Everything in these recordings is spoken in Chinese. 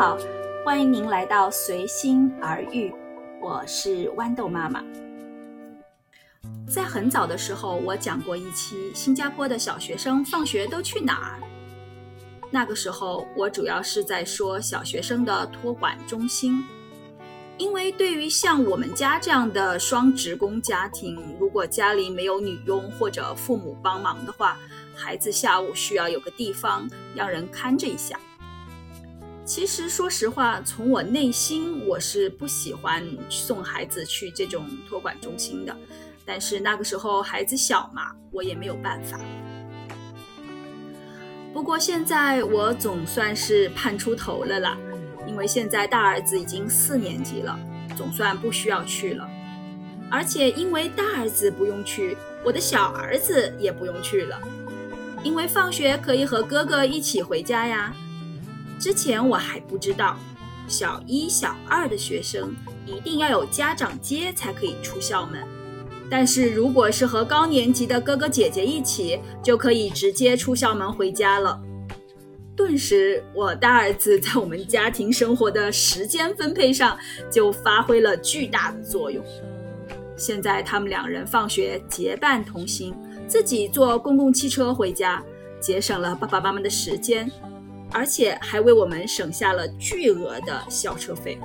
好，欢迎您来到随心而遇，我是豌豆妈妈。在很早的时候，我讲过一期新加坡的小学生放学都去哪儿。那个时候，我主要是在说小学生的托管中心，因为对于像我们家这样的双职工家庭，如果家里没有女佣或者父母帮忙的话，孩子下午需要有个地方让人看着一下。其实，说实话，从我内心我是不喜欢送孩子去这种托管中心的。但是那个时候孩子小嘛，我也没有办法。不过现在我总算是盼出头了啦，因为现在大儿子已经四年级了，总算不需要去了。而且因为大儿子不用去，我的小儿子也不用去了，因为放学可以和哥哥一起回家呀。之前我还不知道，小一、小二的学生一定要有家长接才可以出校门，但是如果是和高年级的哥哥姐姐一起，就可以直接出校门回家了。顿时，我大儿子在我们家庭生活的时间分配上就发挥了巨大的作用。现在他们两人放学结伴同行，自己坐公共汽车回家，节省了爸爸妈妈的时间。而且还为我们省下了巨额的校车费。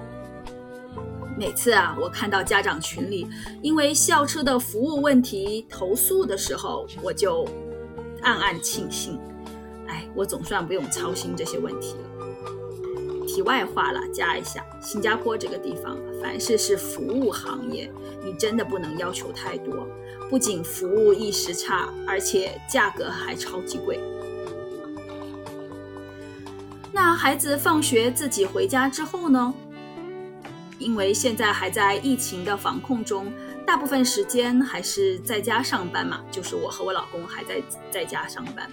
每次啊，我看到家长群里因为校车的服务问题投诉的时候，我就暗暗庆幸，哎，我总算不用操心这些问题了。题外话了，加一下，新加坡这个地方，凡事是服务行业，你真的不能要求太多，不仅服务意识差，而且价格还超级贵。那孩子放学自己回家之后呢？因为现在还在疫情的防控中，大部分时间还是在家上班嘛，就是我和我老公还在在家上班。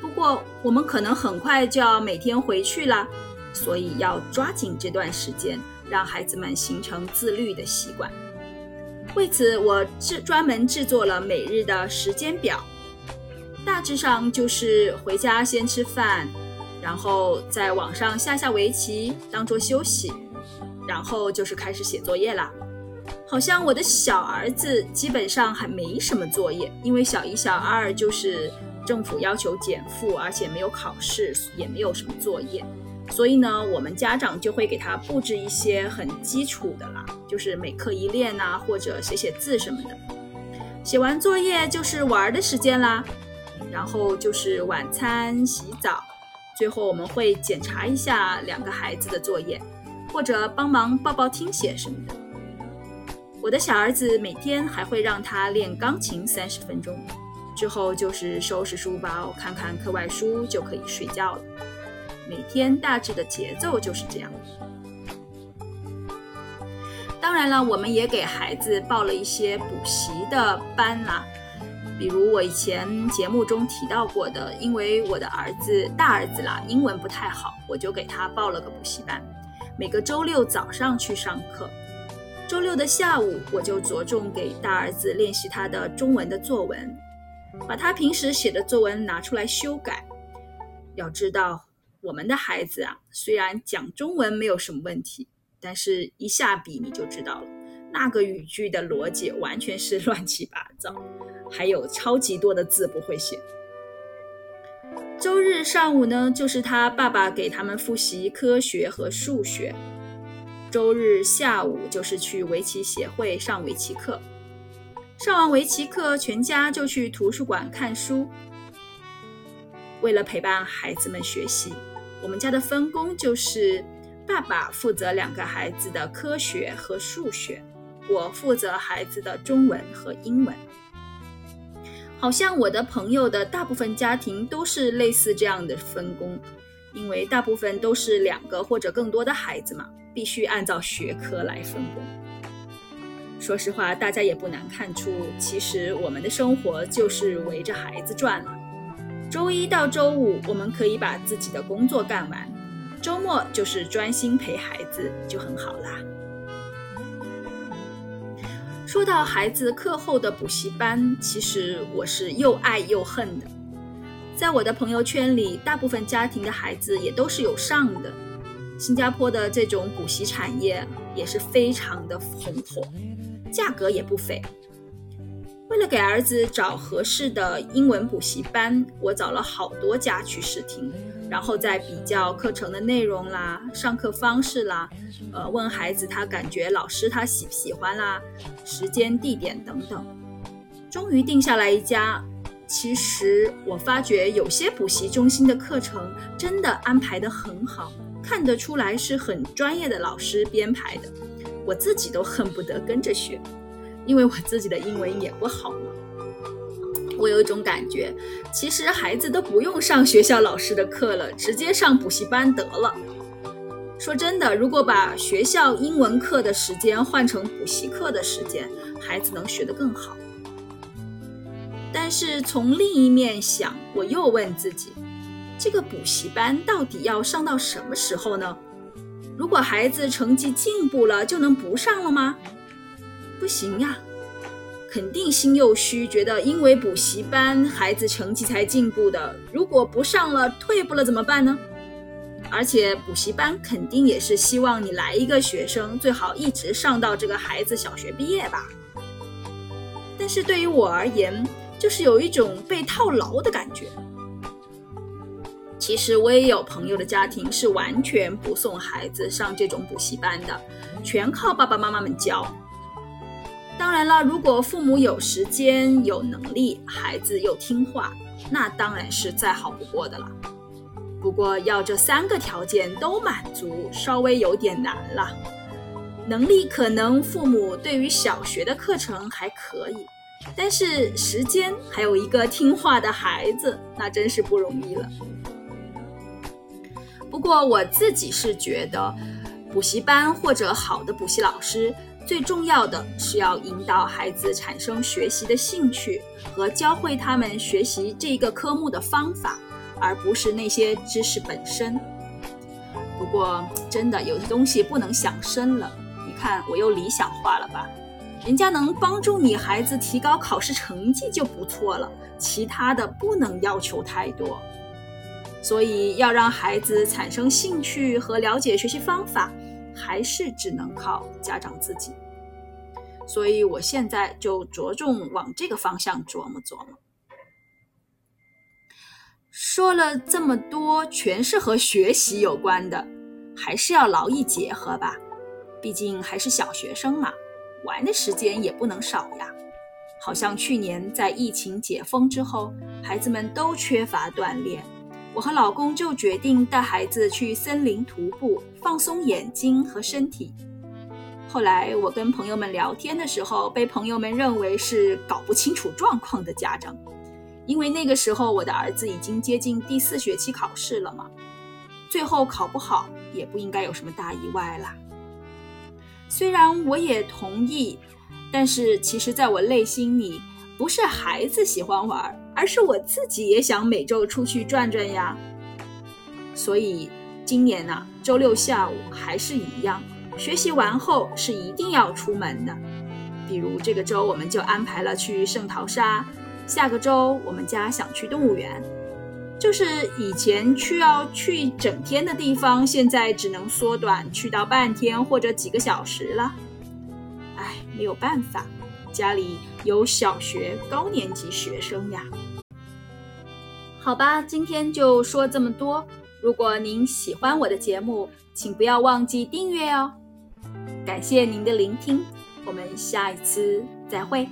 不过我们可能很快就要每天回去啦，所以要抓紧这段时间，让孩子们形成自律的习惯。为此，我制专门制作了每日的时间表，大致上就是回家先吃饭。然后在网上下下围棋当做休息，然后就是开始写作业啦。好像我的小儿子基本上还没什么作业，因为小一、小二就是政府要求减负，而且没有考试，也没有什么作业。所以呢，我们家长就会给他布置一些很基础的啦，就是每课一练呐，或者写写字什么的。写完作业就是玩的时间啦，然后就是晚餐、洗澡。最后我们会检查一下两个孩子的作业，或者帮忙报报听写什么的。我的小儿子每天还会让他练钢琴三十分钟，之后就是收拾书包、看看课外书就可以睡觉了。每天大致的节奏就是这样。当然了，我们也给孩子报了一些补习的班啦。比如我以前节目中提到过的，因为我的儿子大儿子啦，英文不太好，我就给他报了个补习班，每个周六早上去上课，周六的下午我就着重给大儿子练习他的中文的作文，把他平时写的作文拿出来修改。要知道，我们的孩子啊，虽然讲中文没有什么问题，但是一下笔你就知道了，那个语句的逻辑完全是乱七八糟。还有超级多的字不会写。周日上午呢，就是他爸爸给他们复习科学和数学；周日下午就是去围棋协会上围棋课。上完围棋课，全家就去图书馆看书。为了陪伴孩子们学习，我们家的分工就是：爸爸负责两个孩子的科学和数学，我负责孩子的中文和英文。好像我的朋友的大部分家庭都是类似这样的分工，因为大部分都是两个或者更多的孩子嘛，必须按照学科来分工。说实话，大家也不难看出，其实我们的生活就是围着孩子转了。周一到周五，我们可以把自己的工作干完，周末就是专心陪孩子，就很好啦。说到孩子课后的补习班，其实我是又爱又恨的。在我的朋友圈里，大部分家庭的孩子也都是有上的，新加坡的这种补习产业也是非常的红火，价格也不菲。为了给儿子找合适的英文补习班，我找了好多家去试听，然后再比较课程的内容啦、上课方式啦，呃，问孩子他感觉老师他喜不喜欢啦、时间、地点等等，终于定下来一家。其实我发觉有些补习中心的课程真的安排得很好，看得出来是很专业的老师编排的，我自己都恨不得跟着学。因为我自己的英文也不好嘛，我有一种感觉，其实孩子都不用上学校老师的课了，直接上补习班得了。说真的，如果把学校英文课的时间换成补习课的时间，孩子能学得更好。但是从另一面想，我又问自己，这个补习班到底要上到什么时候呢？如果孩子成绩进步了，就能不上了吗？不行呀，肯定心又虚，觉得因为补习班孩子成绩才进步的，如果不上了退步了怎么办呢？而且补习班肯定也是希望你来一个学生，最好一直上到这个孩子小学毕业吧。但是对于我而言，就是有一种被套牢的感觉。其实我也有朋友的家庭是完全不送孩子上这种补习班的，全靠爸爸妈妈们教。当然了，如果父母有时间、有能力，孩子又听话，那当然是再好不过的了。不过要这三个条件都满足，稍微有点难了。能力可能父母对于小学的课程还可以，但是时间还有一个听话的孩子，那真是不容易了。不过我自己是觉得，补习班或者好的补习老师。最重要的是要引导孩子产生学习的兴趣和教会他们学习这个科目的方法，而不是那些知识本身。不过，真的有些东西不能想深了。你看，我又理想化了吧？人家能帮助你孩子提高考试成绩就不错了，其他的不能要求太多。所以，要让孩子产生兴趣和了解学习方法。还是只能靠家长自己，所以我现在就着重往这个方向琢磨琢磨。说了这么多，全是和学习有关的，还是要劳逸结合吧。毕竟还是小学生嘛，玩的时间也不能少呀。好像去年在疫情解封之后，孩子们都缺乏锻炼。我和老公就决定带孩子去森林徒步，放松眼睛和身体。后来我跟朋友们聊天的时候，被朋友们认为是搞不清楚状况的家长，因为那个时候我的儿子已经接近第四学期考试了嘛，最后考不好也不应该有什么大意外啦。虽然我也同意，但是其实在我内心里，不是孩子喜欢玩。而是我自己也想每周出去转转呀，所以今年呢，周六下午还是一样，学习完后是一定要出门的。比如这个周我们就安排了去圣淘沙，下个周我们家想去动物园，就是以前去要去整天的地方，现在只能缩短去到半天或者几个小时了。哎，没有办法，家里有小学高年级学生呀。好吧，今天就说这么多。如果您喜欢我的节目，请不要忘记订阅哦。感谢您的聆听，我们下一次再会。